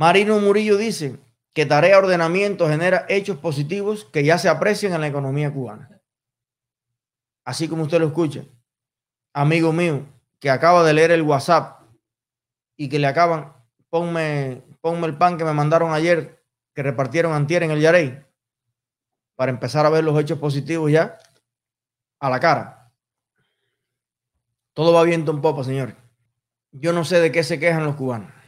Marino Murillo dice que tarea ordenamiento genera hechos positivos que ya se aprecian en la economía cubana. Así como usted lo escucha, amigo mío, que acaba de leer el WhatsApp y que le acaban, ponme, el pan que me mandaron ayer, que repartieron antier en el Yarey, para empezar a ver los hechos positivos ya a la cara. Todo va viento en popa, señores. Yo no sé de qué se quejan los cubanos.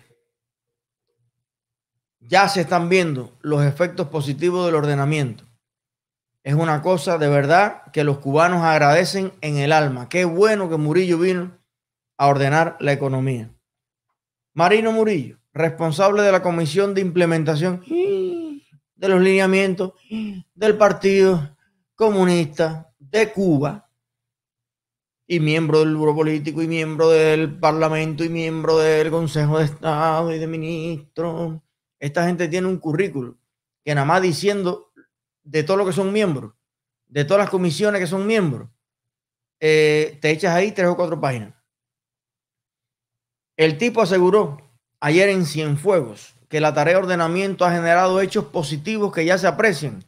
Ya se están viendo los efectos positivos del ordenamiento. Es una cosa de verdad que los cubanos agradecen en el alma. Qué bueno que Murillo vino a ordenar la economía. Marino Murillo, responsable de la Comisión de Implementación de los lineamientos del Partido Comunista de Cuba y miembro del grupo político y miembro del Parlamento y miembro del Consejo de Estado y de ministros. Esta gente tiene un currículo que nada más diciendo de todo lo que son miembros, de todas las comisiones que son miembros, eh, te echas ahí tres o cuatro páginas. El tipo aseguró ayer en Cienfuegos que la tarea de ordenamiento ha generado hechos positivos que ya se aprecian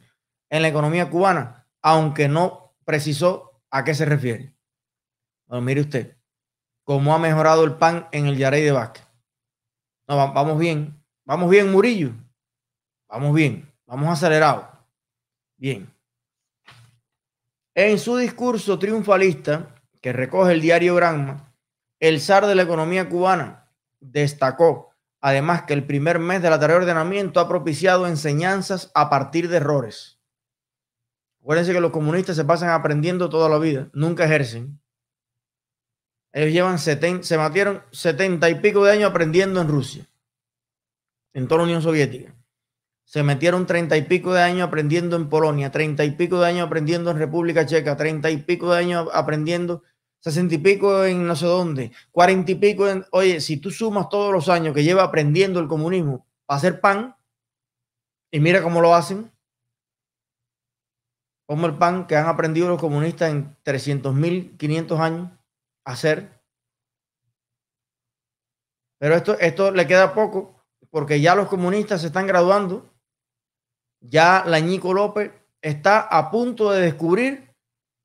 en la economía cubana, aunque no precisó a qué se refiere. Bueno, mire usted, cómo ha mejorado el pan en el Yarey de Vázquez. No, vamos bien, vamos bien, Murillo. Vamos bien, vamos acelerados. Bien. En su discurso triunfalista, que recoge el diario Granma, el zar de la economía cubana destacó además que el primer mes de la tarea de ordenamiento ha propiciado enseñanzas a partir de errores. Acuérdense que los comunistas se pasan aprendiendo toda la vida, nunca ejercen. Ellos llevan 70, se setenta y pico de años aprendiendo en Rusia, en toda la Unión Soviética. Se metieron treinta y pico de años aprendiendo en Polonia, treinta y pico de años aprendiendo en República Checa, treinta y pico de años aprendiendo sesenta y pico en no sé dónde, cuarenta y pico en... Oye, si tú sumas todos los años que lleva aprendiendo el comunismo a hacer pan, y mira cómo lo hacen, como el pan que han aprendido los comunistas en 300 mil, 500 años a hacer. Pero esto, esto le queda poco, porque ya los comunistas se están graduando, ya la Ñico López está a punto de descubrir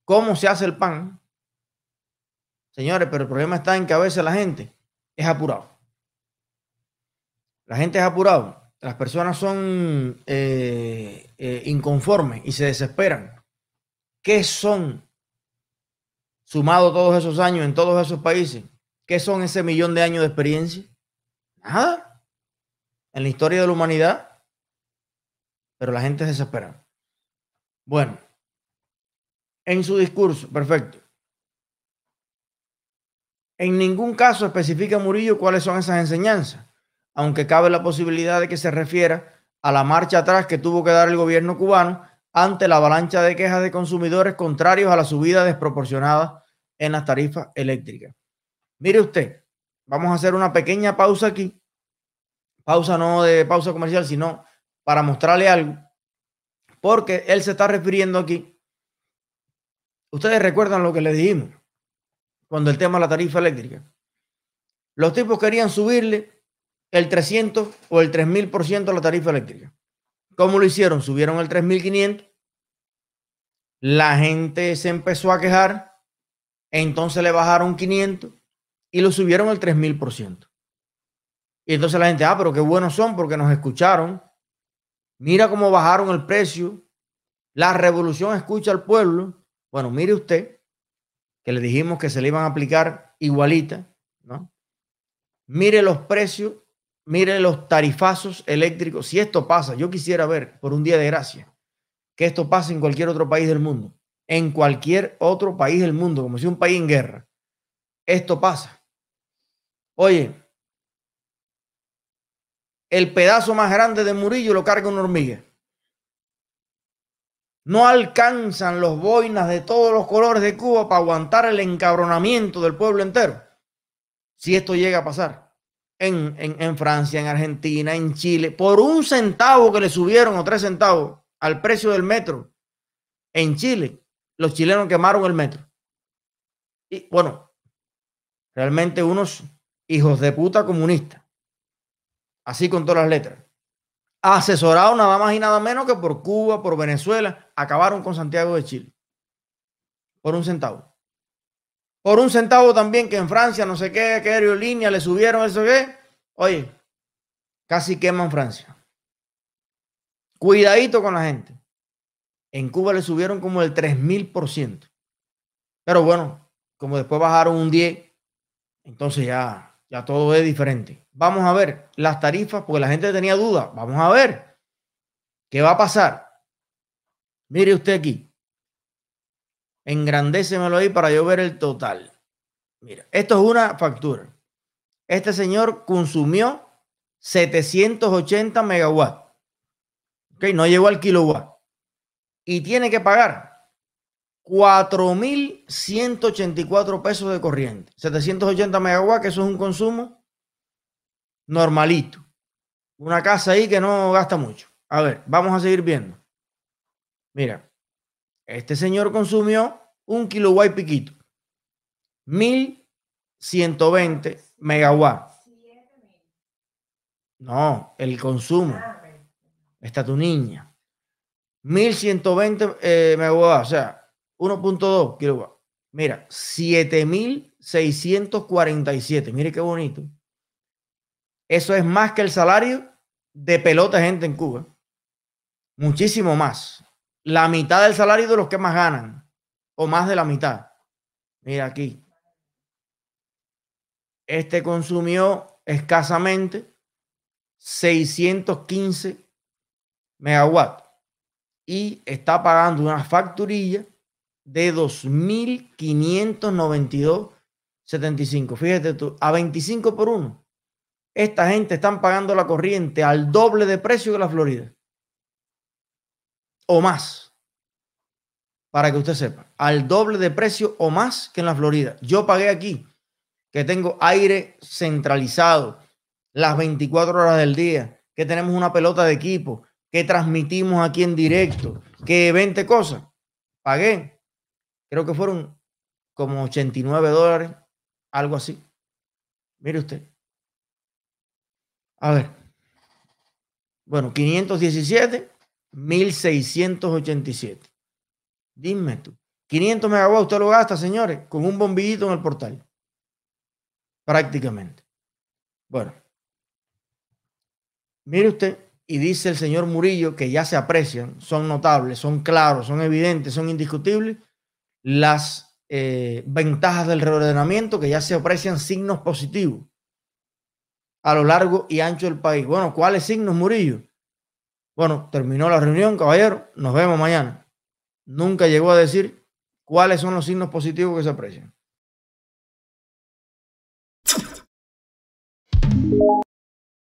cómo se hace el pan Señores, pero el problema está en que a veces la gente es apurado. La gente es apurado. Las personas son eh, eh, inconformes y se desesperan. ¿Qué son, sumado todos esos años en todos esos países, qué son ese millón de años de experiencia? Nada. En la historia de la humanidad. Pero la gente se desespera. Bueno, en su discurso, perfecto. En ningún caso especifica Murillo cuáles son esas enseñanzas, aunque cabe la posibilidad de que se refiera a la marcha atrás que tuvo que dar el gobierno cubano ante la avalancha de quejas de consumidores contrarios a la subida desproporcionada en las tarifas eléctricas. Mire usted, vamos a hacer una pequeña pausa aquí, pausa no de pausa comercial, sino para mostrarle algo, porque él se está refiriendo aquí. Ustedes recuerdan lo que le dijimos cuando el tema de la tarifa eléctrica. Los tipos querían subirle el 300 o el 3000% a la tarifa eléctrica. ¿Cómo lo hicieron? Subieron el 3500. La gente se empezó a quejar. Entonces le bajaron 500 y lo subieron el 3000%. Y entonces la gente, ah, pero qué buenos son porque nos escucharon. Mira cómo bajaron el precio. La revolución escucha al pueblo. Bueno, mire usted que le dijimos que se le iban a aplicar igualita, ¿no? Mire los precios, mire los tarifazos eléctricos. Si esto pasa, yo quisiera ver por un día de gracia que esto pase en cualquier otro país del mundo, en cualquier otro país del mundo, como si un país en guerra. Esto pasa. Oye, el pedazo más grande de Murillo lo carga una hormiga. No alcanzan los boinas de todos los colores de Cuba para aguantar el encabronamiento del pueblo entero. Si esto llega a pasar en, en, Francia, en Argentina, en Chile, por un centavo que le subieron o tres centavos al precio del metro en Chile, los chilenos quemaron el metro. Y bueno, realmente unos hijos de puta comunistas. Así con todas las letras. Asesorado nada más y nada menos que por Cuba, por Venezuela, acabaron con Santiago de Chile. Por un centavo. Por un centavo también que en Francia, no sé qué, qué aerolínea le subieron eso qué. Oye, casi queman Francia. Cuidadito con la gente. En Cuba le subieron como el 3000%. Pero bueno, como después bajaron un 10, entonces ya, ya todo es diferente. Vamos a ver las tarifas, porque la gente tenía dudas. Vamos a ver qué va a pasar. Mire usted aquí. Engrandécemelo ahí para yo ver el total. Mira, esto es una factura. Este señor consumió 780 megawatts. Ok, no llegó al kilowatt. Y tiene que pagar 4.184 pesos de corriente. 780 megawatts, que eso es un consumo normalito. Una casa ahí que no gasta mucho. A ver, vamos a seguir viendo. Mira, este señor consumió un kilowatt piquito. 1120 megawatts. No, el consumo. Está tu niña. 1120 eh, megawatts, o sea, 1.2 kilowatts. Mira, 7647. Mire qué bonito. Eso es más que el salario de pelota gente en Cuba. Muchísimo más. La mitad del salario de los que más ganan. O más de la mitad. Mira aquí. Este consumió escasamente 615 megawatts y está pagando una facturilla de 2.592.75. Fíjate tú, a 25 por uno. Esta gente están pagando la corriente al doble de precio que la Florida. O más. Para que usted sepa. Al doble de precio o más que en la Florida. Yo pagué aquí, que tengo aire centralizado las 24 horas del día, que tenemos una pelota de equipo, que transmitimos aquí en directo, que 20 cosas. Pagué creo que fueron como 89 dólares, algo así. Mire usted. A ver. Bueno, 517, 1687. Dime tú. 500 megawatts usted lo gasta, señores, con un bombillito en el portal. Prácticamente. Bueno. Mire usted, y dice el señor Murillo que ya se aprecian, son notables, son claros, son evidentes, son indiscutibles las eh, ventajas del reordenamiento, que ya se aprecian signos positivos a lo largo y ancho del país. Bueno, ¿cuáles signos, Murillo? Bueno, terminó la reunión, caballero, nos vemos mañana. Nunca llegó a decir cuáles son los signos positivos que se aprecian.